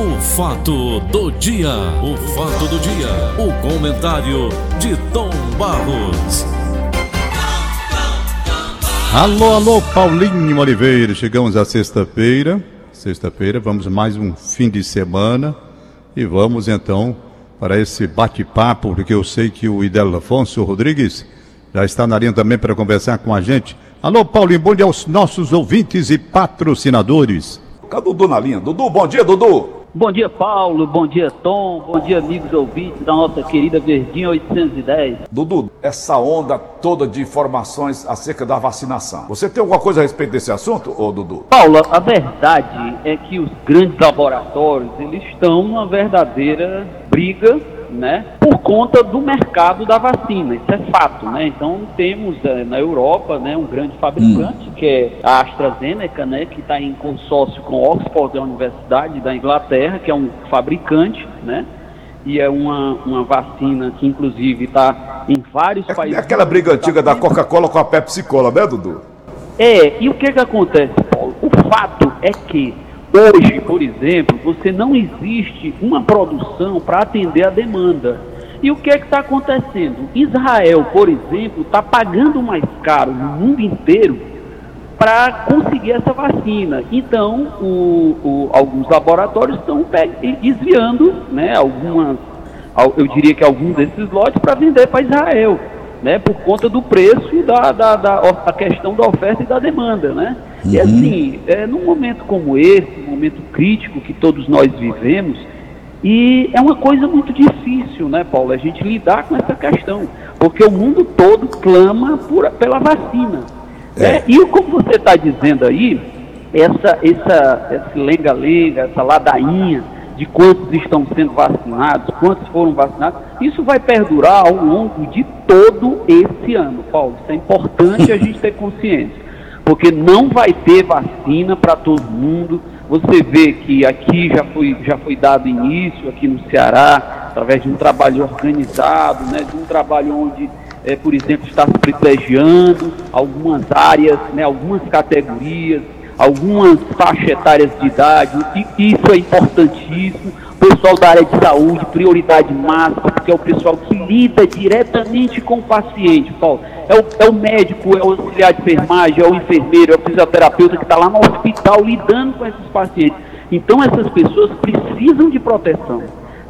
O fato do dia, o fato do dia, o comentário de Tom Barros. Alô, alô, Paulinho Oliveira. Chegamos à sexta-feira. Sexta-feira, vamos mais um fim de semana e vamos então para esse bate-papo, porque eu sei que o Idelo Afonso Rodrigues já está na linha também para conversar com a gente. Alô, Paulinho, bom dia aos nossos ouvintes e patrocinadores. Cadê Dudu na linha? Dudu, bom dia, Dudu. Bom dia, Paulo. Bom dia, Tom. Bom dia, amigos ouvintes da nossa querida Verdinha 810. Dudu, essa onda toda de informações acerca da vacinação. Você tem alguma coisa a respeito desse assunto, ô Dudu? Paulo, a verdade é que os grandes laboratórios, eles estão numa verdadeira briga né, por conta do mercado da vacina, isso é fato, né? Então temos é, na Europa, né, um grande fabricante hum. que é a AstraZeneca, né, que está em consórcio com Oxford, a Universidade da Inglaterra, que é um fabricante, né? E é uma, uma vacina que inclusive está em vários é, países. É aquela briga antiga da Coca-Cola com a Pepsi Cola, né, Dudu? É, e o que que acontece, Paulo? O fato é que Hoje, por exemplo, você não existe uma produção para atender a demanda. E o que é que está acontecendo? Israel, por exemplo, está pagando mais caro no mundo inteiro para conseguir essa vacina. Então, o, o, alguns laboratórios estão desviando, né, algumas, eu diria que alguns desses lotes para vender para Israel, né, por conta do preço da, da, da a questão da oferta e da demanda, né? Uhum. E assim, é, num momento como esse, um momento crítico que todos nós vivemos, e é uma coisa muito difícil, né, Paulo, a gente lidar com essa questão, porque o mundo todo clama por, pela vacina. É. Né? E como você está dizendo aí, essa, essa, esse lenga-lenga, essa ladainha de quantos estão sendo vacinados, quantos foram vacinados, isso vai perdurar ao longo de todo esse ano, Paulo. Isso é importante a gente ter consciência porque não vai ter vacina para todo mundo. Você vê que aqui já foi, já foi dado início, aqui no Ceará, através de um trabalho organizado, né, de um trabalho onde, é, por exemplo, está se privilegiando algumas áreas, né, algumas categorias, algumas faixas etárias de idade, e isso é importantíssimo pessoal da área de saúde, prioridade máxima, porque é o pessoal que lida diretamente com o paciente, Paulo. É o, é o médico, é o auxiliar de enfermagem, é o enfermeiro, é o fisioterapeuta que está lá no hospital lidando com esses pacientes. Então essas pessoas precisam de proteção.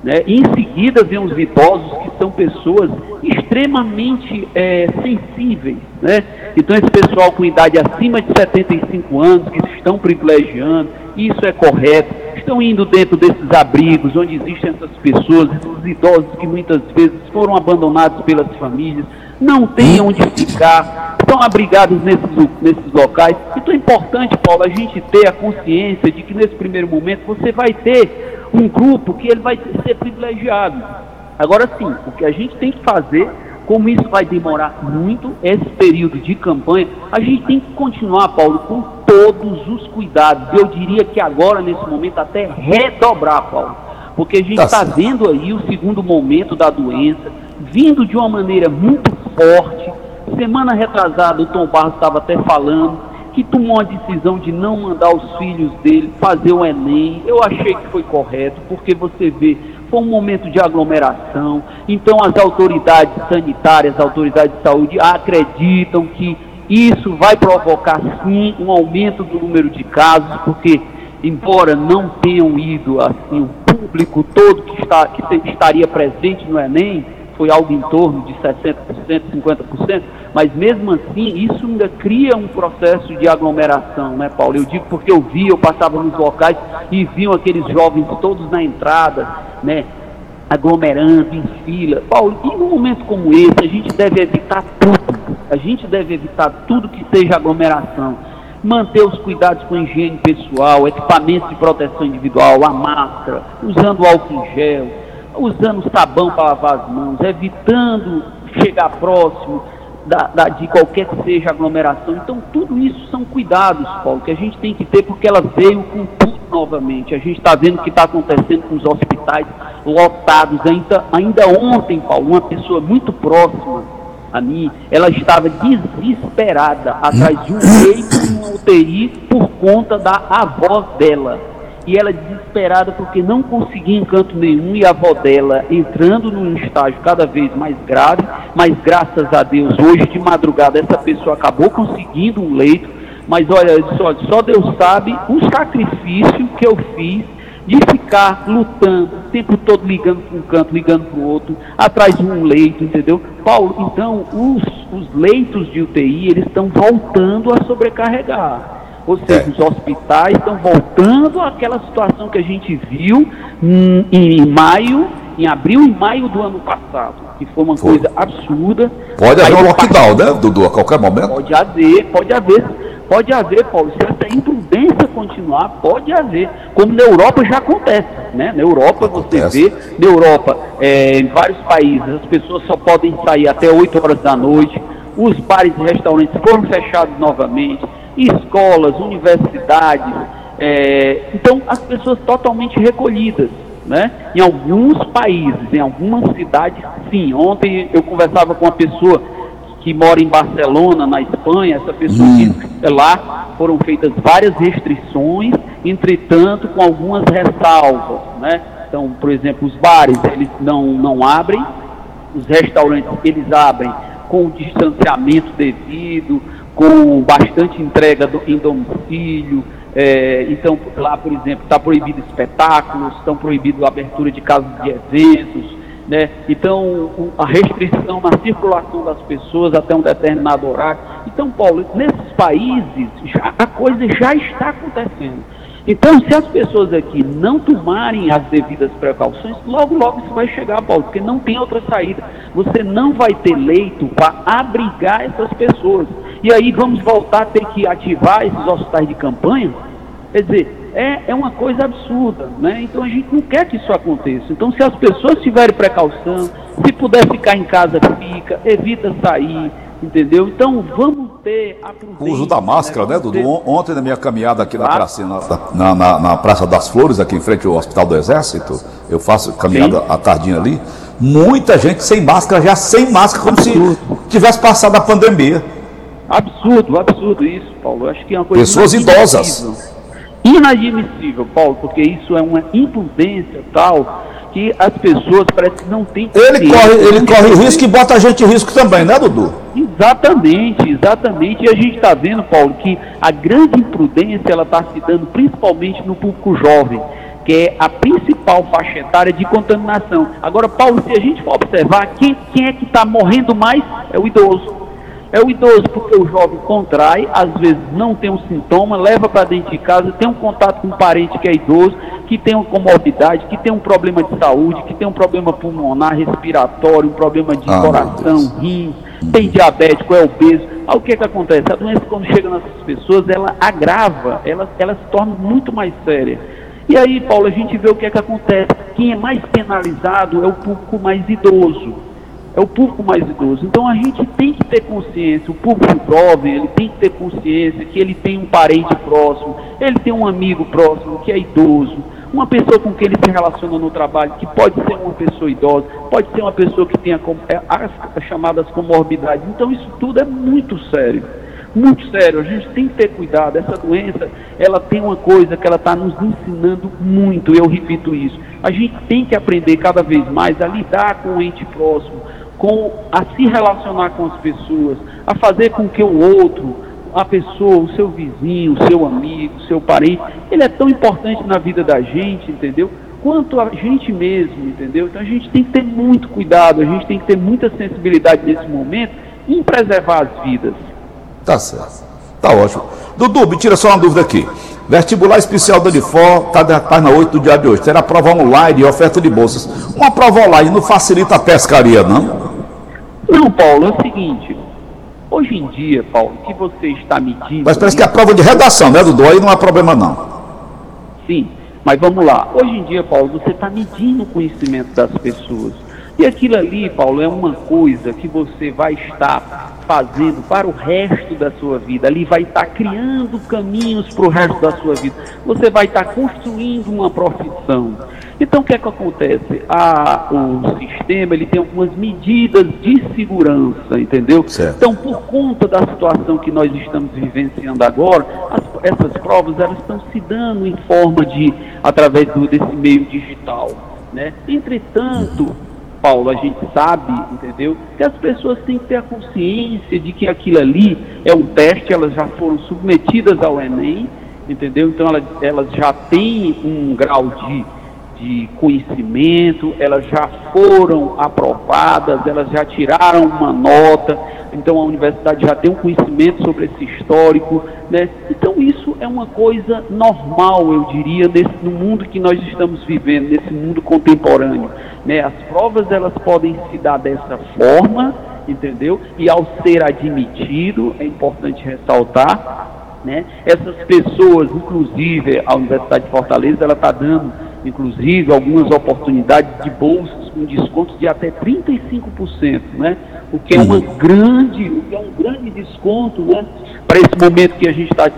Né? E em seguida vem os idosos, que são pessoas extremamente é, sensíveis. Né? Então, esse pessoal com idade acima de 75 anos, que estão privilegiando, isso é correto, estão indo dentro desses abrigos onde existem essas pessoas, esses idosos que muitas vezes foram abandonados pelas famílias, não têm onde ficar, estão abrigados nesses, nesses locais. Então é importante, Paulo, a gente ter a consciência de que nesse primeiro momento você vai ter um grupo que ele vai ser privilegiado. Agora sim, o que a gente tem que fazer como isso vai demorar muito, esse período de campanha, a gente tem que continuar, Paulo, com todos os cuidados. Eu diria que agora, nesse momento, até redobrar, Paulo. Porque a gente está tá vendo aí o segundo momento da doença, vindo de uma maneira muito forte. Semana retrasada, o Tom Barros estava até falando que tomou a decisão de não mandar os filhos dele fazer o Enem. Eu achei que foi correto, porque você vê, foi um momento de aglomeração. Então, as autoridades sanitárias, as autoridades de saúde acreditam que isso vai provocar sim um aumento do número de casos, porque embora não tenham ido assim o público todo que, está, que estaria presente no Enem, foi algo em torno de 60%, 50%, mas mesmo assim isso ainda cria um processo de aglomeração, né, Paulo? Eu digo porque eu vi, eu passava nos locais e viam aqueles jovens todos na entrada, né, aglomerando em fila. Paulo, e num momento como esse, a gente deve evitar tudo. A gente deve evitar tudo que seja aglomeração. Manter os cuidados com a higiene pessoal, equipamentos de proteção individual, a máscara, usando álcool em gel, usando sabão para lavar as mãos, evitando chegar próximo da, da, de qualquer que seja aglomeração. Então, tudo isso são cuidados, Paulo, que a gente tem que ter porque ela veio com tudo novamente. A gente está vendo o que está acontecendo com os hospitais lotados. Ainda, ainda ontem, Paulo, uma pessoa muito próxima a mim, ela estava desesperada atrás de um leito uma UTI por conta da avó dela. E ela desesperada porque não conseguia encanto nenhum e a avó dela entrando num estágio cada vez mais grave, mas graças a Deus, hoje de madrugada essa pessoa acabou conseguindo um leito, mas olha, só, só Deus sabe o sacrifício que eu fiz de ficar lutando o tempo todo ligando para um canto, ligando para o outro, atrás de um leito, entendeu? Paulo, então os, os leitos de UTI eles estão voltando a sobrecarregar. Ou seja, é. os hospitais estão voltando àquela situação que a gente viu em, em maio, em abril e maio do ano passado, que foi uma foi. coisa absurda. Pode haver um lockdown, né, Dudu, a qualquer momento? Pode haver, pode haver, pode haver, Paulo. Se essa imprudência continuar, pode haver. Como na Europa já acontece, né? Na Europa acontece. você vê, na Europa, é, em vários países, as pessoas só podem sair até 8 horas da noite, os bares e restaurantes foram fechados novamente escolas, universidades. É, então, as pessoas totalmente recolhidas. Né? Em alguns países, em algumas cidades, sim. Ontem eu conversava com uma pessoa que mora em Barcelona, na Espanha. Essa pessoa hum. disse lá foram feitas várias restrições, entretanto, com algumas ressalvas. Né? Então, por exemplo, os bares eles não, não abrem, os restaurantes eles abrem com o distanciamento devido, com bastante entrega do, em domicílio. É, então, lá, por exemplo, está proibido espetáculos, estão proibido a abertura de casas de eventos. Né? Então, a restrição na circulação das pessoas até um determinado horário. Então, Paulo, nesses países, já, a coisa já está acontecendo. Então, se as pessoas aqui não tomarem as devidas precauções, logo, logo isso vai chegar, Paulo, porque não tem outra saída. Você não vai ter leito para abrigar essas pessoas. E aí vamos voltar a ter que ativar esses hospitais de campanha? Quer dizer, é, é uma coisa absurda, né? Então a gente não quer que isso aconteça. Então, se as pessoas tiverem precaução, se puder ficar em casa, fica, evita sair Entendeu? Então vamos ter a prudência, O uso da máscara, né, né Dudu? Ter... Ontem na minha caminhada aqui na, praça, na, na, na, Praça das Flores, aqui em frente ao Hospital do Exército, eu faço caminhada Sim. à tardinha ali, muita gente sem máscara, já sem máscara, como se tivesse passado a pandemia. Absurdo, absurdo isso, Paulo. Eu acho que é uma coisa. Pessoas idosas. Inadmissível, Paulo, porque isso é uma imprudência tal que as pessoas parecem que não têm. Ele corre, ele corre risco e bota a gente em risco também, né, Dudu? Exatamente, exatamente. E a gente está vendo, Paulo, que a grande imprudência ela está se dando principalmente no público jovem, que é a principal faixa etária de contaminação. Agora, Paulo, se a gente for observar, quem, quem é que está morrendo mais é o idoso. É o idoso, porque o jovem contrai, às vezes não tem um sintoma, leva para dentro de casa, tem um contato com um parente que é idoso, que tem uma comorbidade, que tem um problema de saúde, que tem um problema pulmonar, respiratório, um problema de ah, coração, rim, tem diabético, é obeso. Aí o que, que acontece? A doença, quando chega nessas pessoas, ela agrava, ela, ela se torna muito mais séria. E aí, Paulo, a gente vê o que é que acontece. Quem é mais penalizado é o público mais idoso é o público mais idoso. Então a gente tem que ter consciência, o público jovem, ele tem que ter consciência que ele tem um parente próximo, ele tem um amigo próximo que é idoso, uma pessoa com quem ele se relaciona no trabalho, que pode ser uma pessoa idosa, pode ser uma pessoa que tenha é, as chamadas comorbidades. Então isso tudo é muito sério. Muito sério, a gente tem que ter cuidado. Essa doença, ela tem uma coisa que ela está nos ensinando muito, eu repito isso. A gente tem que aprender cada vez mais a lidar com o ente próximo, com a se relacionar com as pessoas, a fazer com que o outro, a pessoa, o seu vizinho, o seu amigo, o seu parente, ele é tão importante na vida da gente, entendeu? Quanto a gente mesmo, entendeu? Então a gente tem que ter muito cuidado, a gente tem que ter muita sensibilidade nesse momento em preservar as vidas. Tá certo. Tá ótimo. Dudu, me tira só uma dúvida aqui. Vestibular especial da Unifor está tá na 8 do dia de hoje. Terá prova online e oferta de bolsas. Uma prova online não facilita a pescaria, não? Não, Paulo, é o seguinte. Hoje em dia, Paulo, que você está medindo. Mas parece que é a prova de redação, né, Dudu? Aí não há problema, não. Sim, mas vamos lá. Hoje em dia, Paulo, você está medindo o conhecimento das pessoas. E aquilo ali, Paulo, é uma coisa que você vai estar fazendo para o resto da sua vida. Ali vai estar criando caminhos para o resto da sua vida. Você vai estar construindo uma profissão. Então, o que é que acontece? A, o sistema ele tem algumas medidas de segurança, entendeu? Certo. Então, por conta da situação que nós estamos vivenciando agora, as, essas provas elas estão se dando em forma de através do, desse meio digital, né? Entretanto, Paulo, a gente sabe, entendeu? Que as pessoas têm que ter a consciência de que aquilo ali é um teste, elas já foram submetidas ao Enem, entendeu? Então elas, elas já têm um grau de de conhecimento, elas já foram aprovadas, elas já tiraram uma nota, então a universidade já tem um conhecimento sobre esse histórico, né? Então isso é uma coisa normal, eu diria, nesse, no mundo que nós estamos vivendo, nesse mundo contemporâneo, né? As provas elas podem se dar dessa forma, entendeu? E ao ser admitido, é importante ressaltar, né? Essas pessoas, inclusive a Universidade de Fortaleza, ela está dando inclusive algumas oportunidades de bolsas com descontos de até 35%, né? O que é uma Uhum. grande, o que é um grande desconto, né? Para esse momento que a gente está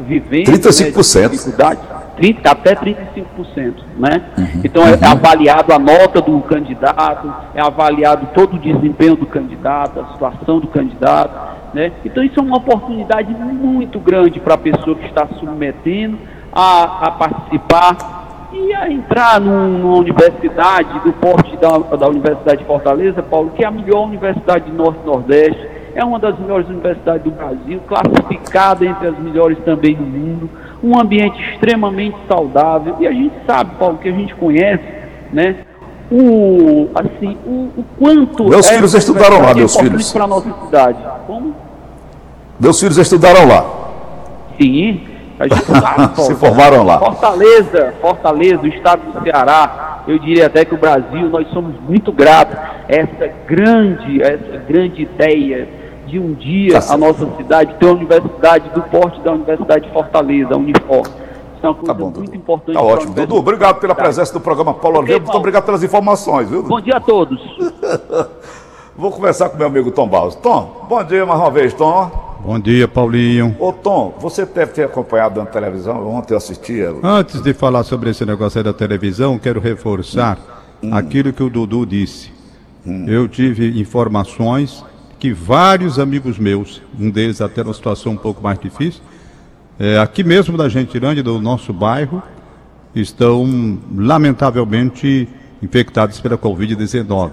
vivendo, 35%. Né, de dificuldade, 30, até 35%, né? Uhum. Então é avaliado a nota do candidato, é avaliado todo o desempenho do candidato, a situação do candidato, né? Então isso é uma oportunidade muito grande para a pessoa que está submetendo a, a participar e a entrar num- numa universidade do porte da, da Universidade de Fortaleza, Paulo, que é a melhor universidade do Norte e Nordeste, é uma das melhores universidades do Brasil, classificada entre as melhores também do mundo, um ambiente extremamente saudável, e a gente sabe, Paulo, que a gente conhece, né? O, assim, o, o quanto Meus filhos essa estudaram lá, é meus filhos. para nossa cidade. Como? Meus filhos estudaram lá. Sim, Se Paulo. formaram lá. Fortaleza, Fortaleza, o estado do Ceará, eu diria até que o Brasil, nós somos muito gratos a essa grande, essa grande ideia de um dia Tá a nossa cidade ter uma universidade do porte da Universidade de Fortaleza, a Unifor. Isso é uma coisa Tá bom, muito Dudu. importante. Tá ótimo. Dudu, obrigado pela presença do programa Paulo Oliveira. Muito obrigado pelas informações, viu? Bom dia a todos. Vou conversar com meu amigo Tom Barros. Tom, bom dia mais uma vez, Tom. Bom dia, Paulinho. Ô, Tom, você deve ter acompanhado na televisão. Ontem eu assistia. Antes de falar sobre esse negócio aí da televisão, quero reforçar aquilo que o Dudu disse. Eu tive informações que vários amigos meus, um deles até numa situação um pouco mais difícil, é, aqui mesmo da Gentilândia, do nosso bairro, estão lamentavelmente infectados pela Covid-19.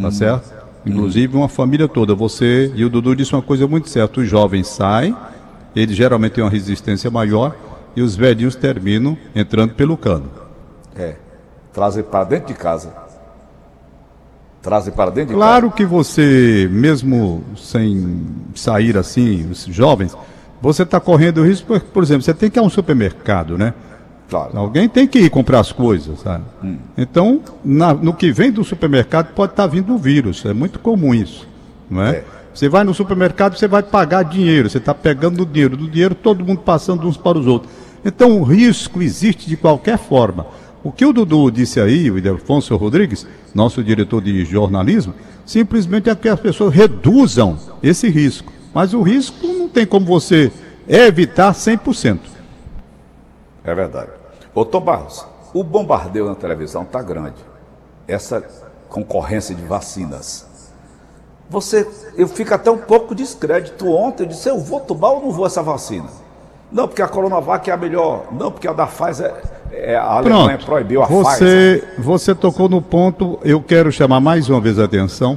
Tá certo? Inclusive uma família toda. Você e o Dudu disse uma coisa muito certa. Os jovens saem, eles geralmente têm uma resistência maior e os velhinhos terminam entrando pelo cano. É. Trazem para dentro de casa. Trazem para dentro de Claro que você, mesmo sem sair assim, os jovens, você está correndo risco, por exemplo, você tem que ir a um supermercado, né? Claro. Alguém tem que ir comprar as coisas, sabe? Então, na- no que vem do supermercado pode estar vindo o vírus. É muito comum isso, não é? É. Você vai no supermercado, você vai pagar dinheiro, você está pegando o dinheiro do dinheiro, todo mundo passando uns para os outros. Então, o risco existe de qualquer forma. O que o Dudu disse aí, o Ildefonso Rodrigues, nosso diretor de jornalismo, simplesmente é que as pessoas reduzam esse risco. Mas o risco não tem como você evitar 100%. É verdade. Ô, Tom Barros, o bombardeio na televisão está grande. Essa concorrência de vacinas. Você, eu fico até um pouco descrédito. Ontem eu disse, eu vou tomar ou não vou essa vacina? Não, porque a Coronavac é a melhor. Não, porque a da Pfizer, é, a Alemanha Pronto. proibiu a Pfizer. Você, você tocou no ponto, eu quero chamar mais uma vez a atenção,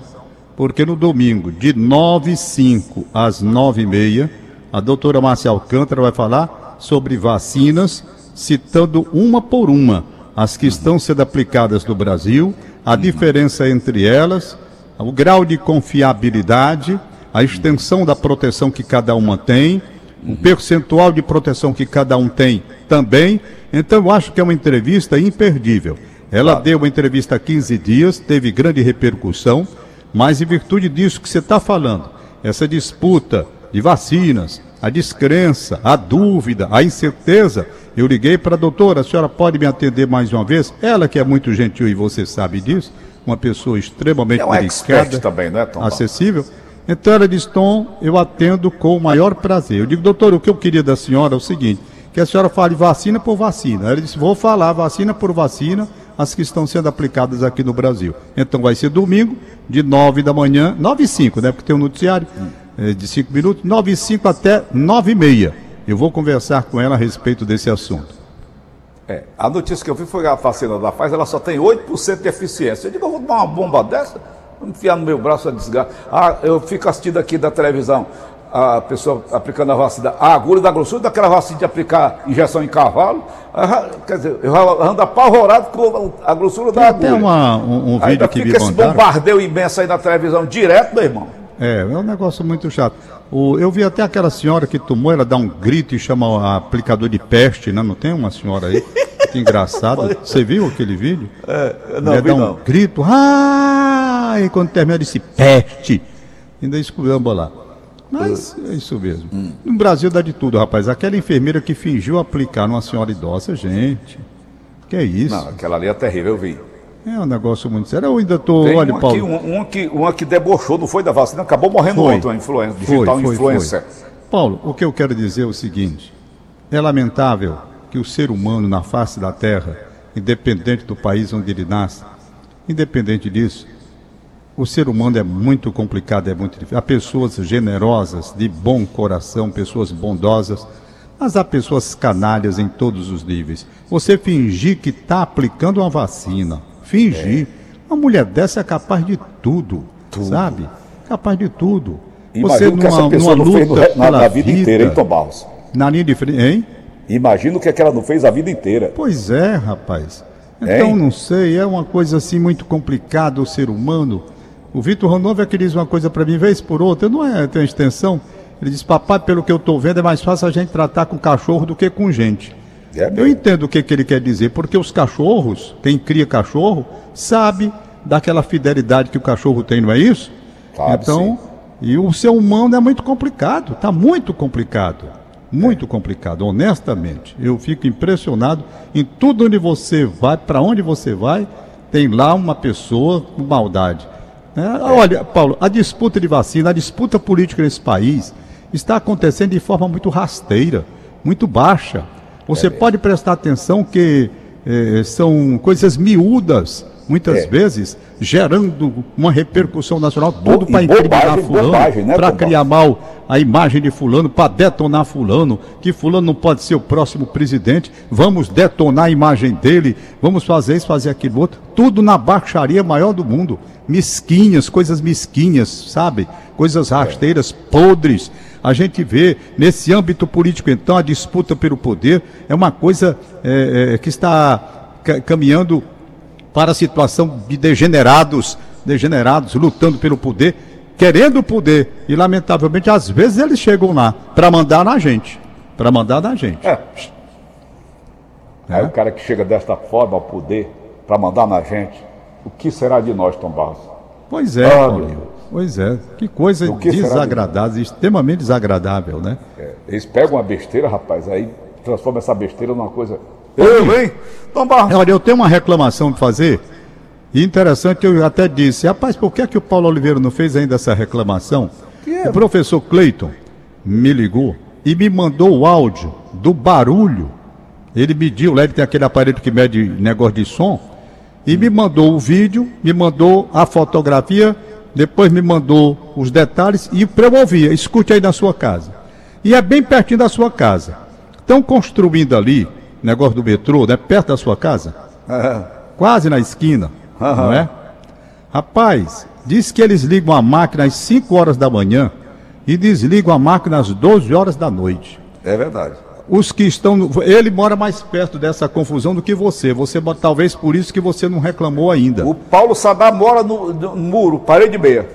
porque no domingo, de 9 h 05 às 9 h 30 a doutora Márcia Alcântara vai falar sobre vacinas, citando uma por uma as que estão sendo aplicadas no Brasil, a diferença entre elas, o grau de confiabilidade, a extensão da proteção que cada uma tem, o percentual de proteção que cada um tem também. Então, eu acho que é uma entrevista imperdível. Ela deu uma entrevista há 15 dias, teve grande repercussão, mas em virtude disso que você está falando, essa disputa de vacinas, a descrença, a dúvida, a incerteza, eu liguei para a doutora, a senhora pode me atender mais uma vez? Ela que é muito gentil e você sabe disso, uma pessoa extremamente É um delicada, também, não é, Tom? acessível. Então ela disse, Tom, eu atendo com o maior prazer. Eu digo, doutor, o que eu queria da senhora é o seguinte, que a senhora fale vacina por vacina. Ela disse, vou falar vacina por vacina, as que estão sendo aplicadas aqui no Brasil. Então vai ser domingo, de 9 da manhã, 9 e 5, né? Porque tem um noticiário é, de 5 minutos, 9 e 5 até 9 e meia. Eu vou conversar com ela a respeito desse assunto. É, a notícia que eu vi foi que a vacina da Pfizer ela só tem 8% de eficiência. Eu digo, eu vou tomar uma bomba dessa, vou enfiar no meu braço a desgraça. Ah, eu fico assistindo aqui da televisão a pessoa aplicando a vacina, a agulha da grossura daquela vacina de aplicar injeção em cavalo. Ah, quer dizer, eu ando apavorado com a grossura Tem da agulha. uma, um, um vídeo Ainda que fica me esse bombardeio imenso aí na televisão direto, meu irmão. É, é um negócio muito chato. O, eu vi até aquela senhora que tomou, ela dá um grito e chama o aplicador de peste, né? Não tem uma senhora aí? Que engraçado. Você viu aquele vídeo? É, Ela dá um grito, ah! E quando termina, disse peste. Ainda esculhamba lá. Mas é isso mesmo. No Brasil dá de tudo, rapaz. Aquela enfermeira que fingiu aplicar numa senhora idosa, gente. Que é isso? Não, aquela ali é terrível, eu vi. É um negócio muito sério. Eu ainda. Tem olha, uma, Paulo. aqui, um- uma, que, uma que debochou, não foi da vacina, acabou morrendo Foi. ontem, uma influencer, Foi, digital foi, influencer. foi. Paulo, o que eu quero dizer é o seguinte: é lamentável que o ser humano na face da Terra, independente do país onde ele nasce, independente disso, o ser humano é muito complicado, é muito difícil. Há pessoas generosas, de bom coração, pessoas bondosas, mas há pessoas canalhas em todos os níveis. Você fingir que está aplicando uma vacina, fingir. Uma mulher dessa é capaz de tudo, sabe? Capaz de tudo. Imagina o que essa pessoa não fez na, na vida, inteira, hein, Tom Barros? Na linha de frente, hein? Imagina o que, é que ela não fez a vida inteira. Pois é, rapaz. Então, Hein? não sei, é uma coisa assim muito complicada o ser humano. O Vitor Ronover que diz uma coisa para mim, vez por outra, não é, tem extensão. Ele diz, papai, pelo que eu estou vendo, é mais fácil a gente tratar com cachorro do que com gente. É Eu entendo o que, que ele quer dizer, porque os cachorros, quem cria cachorro, sabe daquela fidelidade que o cachorro tem, não é isso? Sabe, então, e o ser humano é muito complicado, está muito complicado. Muito complicado, honestamente. Eu fico impressionado em tudo onde você vai, para onde você vai, tem lá uma pessoa com maldade. né? Olha, Paulo, a disputa de vacina, a disputa política nesse país está acontecendo de forma muito rasteira, muito baixa. Você pode prestar atenção que eh, são coisas miúdas, muitas É. vezes, gerando uma repercussão nacional, tudo para incriminar bobagem, fulano, né, para criar mal a imagem de fulano, para detonar fulano, que fulano não pode ser o próximo presidente, vamos detonar a imagem dele, vamos fazer isso, fazer aquilo outro, tudo na baixaria maior do mundo, mesquinhas, coisas mesquinhas, sabe? Coisas rasteiras, podres. A gente vê nesse âmbito político, então, a disputa pelo poder é uma coisa é, é, que está ca- caminhando para a situação de degenerados, degenerados lutando pelo poder, querendo o poder. E lamentavelmente, às vezes eles chegam lá para mandar na gente, para mandar na gente. É. Aí o cara que chega desta forma ao poder para mandar na gente, o que será de nós, Tom Barros? Pois é, Deus. Pois é. Que coisa que desagradável, extremamente desagradável, né? É, eles pegam uma besteira, rapaz, aí transformam essa besteira numa coisa. Eu, hein? Tom Barros. Olha, eu tenho uma reclamação para fazer. E interessante, eu até disse, rapaz, por que, é que o Paulo Oliveira não fez ainda essa reclamação? é? O professor Cleiton me ligou e me mandou o áudio do barulho. Ele mediu, lá ele tem aquele aparelho que mede negócio de som, e me mandou o vídeo, me mandou a fotografia, depois me mandou os detalhes e para eu ouvir, escute aí na sua casa. E é bem pertinho da sua casa. Estão construindo ali, negócio do metrô, né, perto da sua casa, quase na esquina, não é? Rapaz, diz que eles ligam a máquina às 5 horas da manhã e desligam a máquina às 12 horas da noite. É verdade. Os que estão. Ele mora mais perto dessa confusão do que você. Você talvez por isso que você não reclamou ainda. O Paulo Sadar mora no, no muro, parede meia.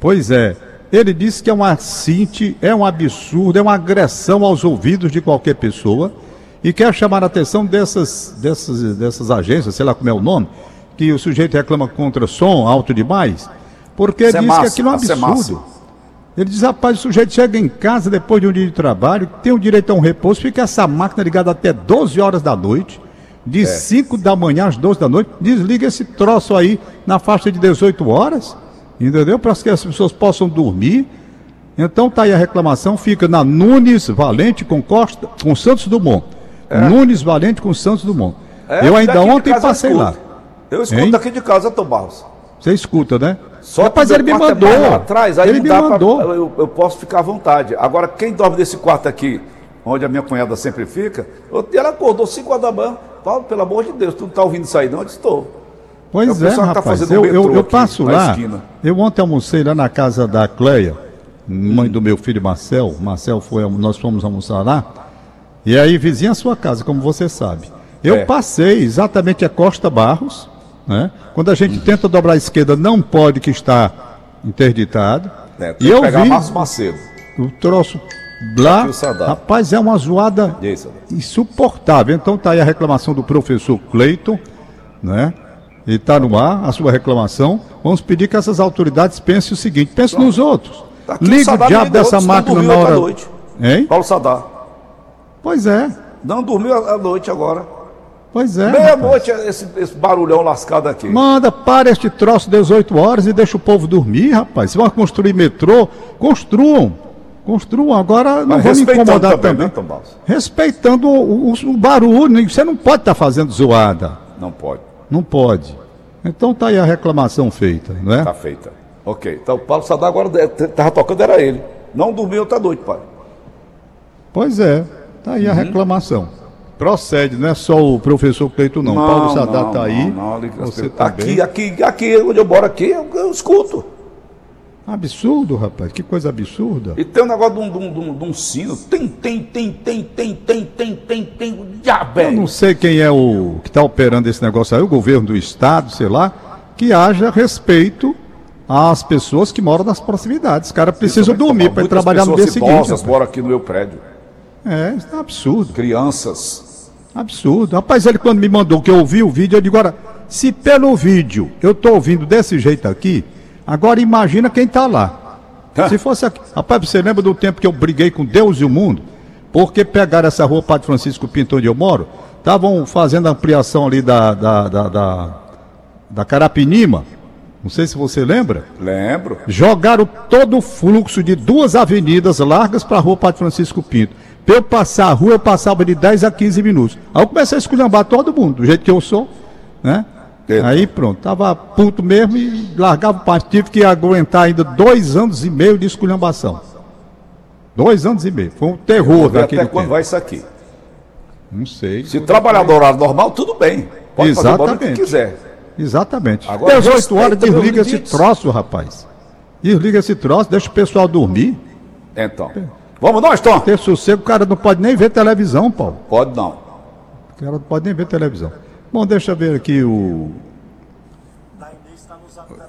Pois é. Ele disse que é um assinte, é um absurdo, é uma agressão aos ouvidos de qualquer pessoa e quer chamar a atenção dessas, dessas, dessas agências, sei lá como é o nome, que o sujeito reclama contra som alto demais, porque ele diz que aquilo é um Semaça. absurdo. Ele diz, rapaz, o sujeito chega em casa depois de um dia de trabalho, tem o direito a um repouso, fica essa máquina ligada até 12 horas da noite, de 5 da manhã às 12 da noite, desliga esse troço aí na faixa de 18 horas, entendeu? Para que as pessoas possam dormir. Então tá aí a reclamação, fica na Nunes Valente com Costa, com Santos Dumont. Nunes Valente com Santos Dumont. É, Eu ainda ontem casa eu passei lá. Eu escuto Hein? daqui de casa, Tom Barros. Você escuta, né? Só Rapaz, ele me é mandou. lá atrás, aí ele me dá pra- mandou. eu, eu posso ficar à vontade. Agora, quem dorme nesse quarto aqui, onde a minha cunhada sempre fica, ela acordou 5 horas da manhã. Paulo, pelo amor de Deus, tu não tá ouvindo isso aí, não? Eu disse, estou. Pois É é, tá rapaz. fazendo eu, eu, eu passo lá. esquina. Eu ontem almocei lá na casa da Cleia, mãe do meu filho Marcel. Marcel foi, nós fomos almoçar lá. E aí, vizinha a sua casa, como você sabe. Eu É. passei exatamente a Costa Barros, né? Quando a gente tenta dobrar a esquerda, não pode que está interditado. É, e eu vi Márcio Macedo. o troço lá. O. Rapaz, é uma zoada insuportável. Então tá aí a reclamação do professor Cleiton, né? E está no ar a sua reclamação. Vamos pedir que essas autoridades pensem o seguinte: pensem nos outros. Tá o Liga o me diabo dessa máquina na hora. noite. Hein? Paulo Sadar. Pois é, Não dormiu à noite agora. Pois é. Meia-noite, esse, esse barulhão lascado aqui. Manda, para este troço 18 horas e deixa o povo dormir, rapaz. Se vão construir metrô, construam. Construam. Agora não Mas vão respeitando incomodar também, também. né? Respeitando o, o- o barulho. Você não pode estar fazendo zoada. Não pode. Não pode. Então tá aí a reclamação feita, não é? Tá feita. Ok. Então o Paulo Sadar agora estava tocando, era ele. Não dormiu outra noite, pai. Pois é, tá aí a Uhum. reclamação. Procede, não é só o professor Cleito, não. Paulo Sadar não, tá aí. não, não, você aqui, também. aqui, aqui, onde eu moro aqui, eu, eu escuto. Absurdo, rapaz. Que coisa absurda. E tem um negócio de um, de um, de um, de um sino. Tem, tem, tem, tem, tem, tem, tem, tem, tem. Diabo, Eu não sei quem é o que está operando esse negócio aí, o governo do estado, sei lá, que haja respeito às pessoas que moram nas proximidades. Os caras precisam dormir para trabalhar no dia pessoas seguinte. rapaz. moram aqui no meu prédio. É, isso é um absurdo. Crianças. Absurdo. Rapaz, ele quando me mandou que eu ouvi o vídeo, eu digo, agora, se pelo vídeo eu tô ouvindo desse jeito aqui, agora imagina quem tá lá. Se fosse aqui. Rapaz, você lembra do tempo que eu briguei com Deus e o mundo? Porque pegaram essa rua Padre Francisco Pinto onde eu moro, estavam fazendo a ampliação ali da, da, da, da, da Carapinima. Não sei se você lembra. Lembro. Jogaram todo o fluxo de duas avenidas largas para a rua Padre Francisco Pinto. Para eu passar a rua, eu passava de 10 a 15 minutos. Aí eu comecei a esculhambar todo mundo, do jeito que eu sou, né? Aí pronto, tava puto mesmo e largava o partido. Tive que aguentar ainda dois anos e meio de esculhambação. Dois anos e meio. Foi um terror daquele até quando tempo. vai isso aqui. Não sei. Se trabalhar no horário normal, tudo bem. Pode fazer o que Exatamente. quiser. Exatamente. Agora, 18 respeita horas, desliga esse troço, rapaz. Desliga esse troço, deixa o pessoal dormir. Então. Vamos nós, Tom? Ter sossego, o cara não pode nem ver televisão, Paulo. Pode não. O cara não pode nem ver televisão. Bom, deixa eu ver aqui o.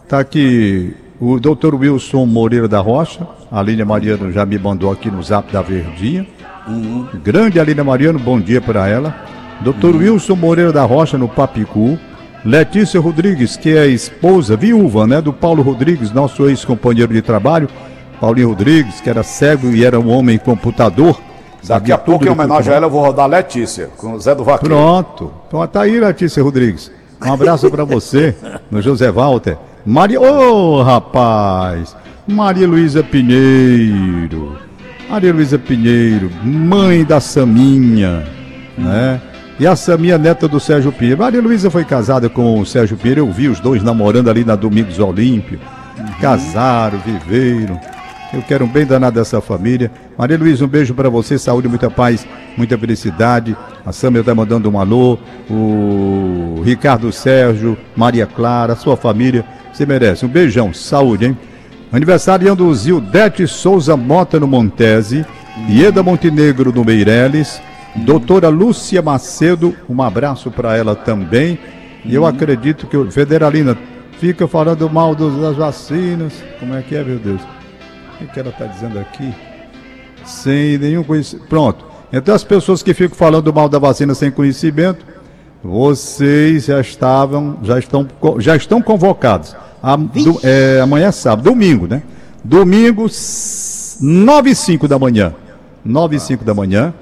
Tá aqui o doutor Wilson Moreira da Rocha. A Aline Mariano já me mandou aqui no zap da Verdinha. Grande Aline Mariano, bom dia para ela. Doutor Wilson Moreira da Rocha no Papicu. Letícia Rodrigues, que é a esposa, viúva, né, do Paulo Rodrigues, nosso ex-companheiro de trabalho. Paulinho Rodrigues, que era cego e era um homem computador. Daqui a pouco, em homenagem a ela, eu vou rodar Letícia, com o Zé do Vaqueiro. Pronto. Pronto, tá aí, Letícia Rodrigues. Um abraço para você, no José Walter. Maria. Ô, rapaz! Maria Luísa Pinheiro. Maria Luísa Pinheiro, mãe da Saminha, né? E a Saminha, neta do Sérgio Pinheiro. Maria Luísa foi casada com o Sérgio Pinheiro. Eu vi os dois namorando ali na Domingos Olímpio. Casaram, viveram. Eu quero um bem danado dessa família. Maria Luísa, um beijo para você, saúde, muita paz, muita felicidade. A Samia está mandando um alô. O Ricardo Sérgio, Maria Clara, sua família. Você merece. Um beijão, saúde, hein? Aniversariando o Zildete Souza Mota no Montese, Ieda Montenegro no Meireles, doutora Lúcia Macedo, um abraço para ela também. E eu acredito que o Federalina fica falando mal dos- das vacinas. Como é que é, meu Deus? O que ela está dizendo aqui? Sem nenhum conhecimento. Pronto. Então as pessoas que ficam falando mal da vacina sem conhecimento, vocês já estavam, já estão, já estão convocados. A- do- é, amanhã é sábado, domingo, né? Domingo, s- 9 e 5 da manhã. 9 e 5 da manhã.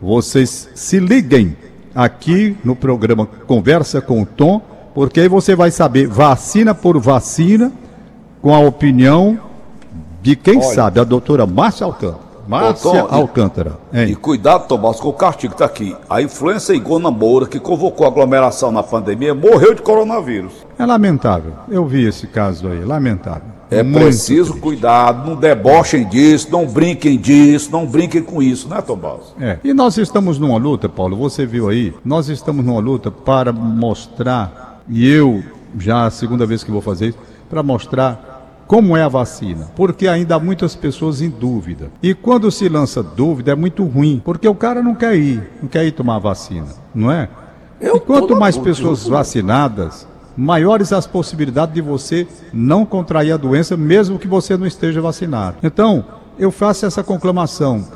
Vocês se liguem aqui no programa Conversa com o Tom, porque aí você vai saber vacina por vacina, com a opinião de quem Olha. sabe, a doutora Márcia Alcântara. Márcia Alcântara. Hein? E cuidado, Tomás, com o castigo que está aqui. A influência Igona Moura, que convocou aglomeração na pandemia, morreu de coronavírus. É lamentável. Eu vi esse caso aí, lamentável. É Muito preciso triste. cuidado, não debochem disso, não brinquem disso, não brinquem com isso, né, Tomás? É. E nós estamos numa luta, Paulo, você viu aí, nós estamos numa luta para mostrar, e eu já a segunda vez que vou fazer isso, para mostrar como é a vacina, porque ainda há muitas pessoas em dúvida. E quando se lança dúvida é muito ruim, porque o cara não quer ir, não quer ir tomar a vacina, não é? Eu e quanto mais pessoas vacinadas, maiores as possibilidades de você não contrair a doença, mesmo que você não esteja vacinado. Então, eu faço essa conclamação.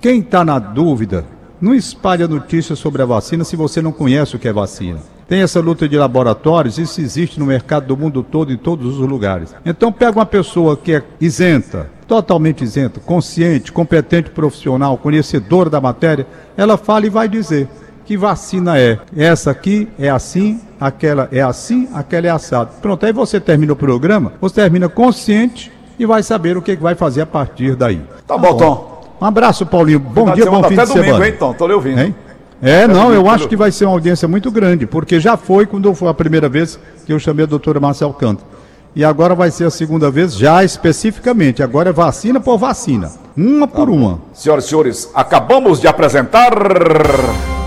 Quem está na dúvida, não espalhe notícias sobre a vacina se você não conhece o que é vacina. Tem essa luta de laboratórios, isso existe no mercado do mundo todo, em todos os lugares. Então pega uma pessoa que é isenta, totalmente isenta, consciente, competente profissional, conhecedora da matéria, ela fala e vai dizer que vacina é. Essa aqui é assim, aquela é assim, aquela é assado. Pronto, aí você termina o programa, você termina consciente e vai saber o que vai fazer a partir daí. Tá, bom, Tom. Um abraço, Paulinho. Bom dia, bom fim de semana. domingo, hein, Tom? Tô lhe ouvindo. Hein? É, não, eu acho que vai ser uma audiência muito grande, porque já foi quando foi a primeira vez que eu chamei a doutora Marcel Canto. E agora vai ser a segunda vez, já especificamente. Agora é vacina por vacina. Uma por tá uma. Senhoras e senhores, acabamos de apresentar.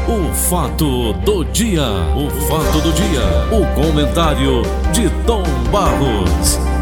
O fato do dia. O fato do dia. O comentário de Tom Barros.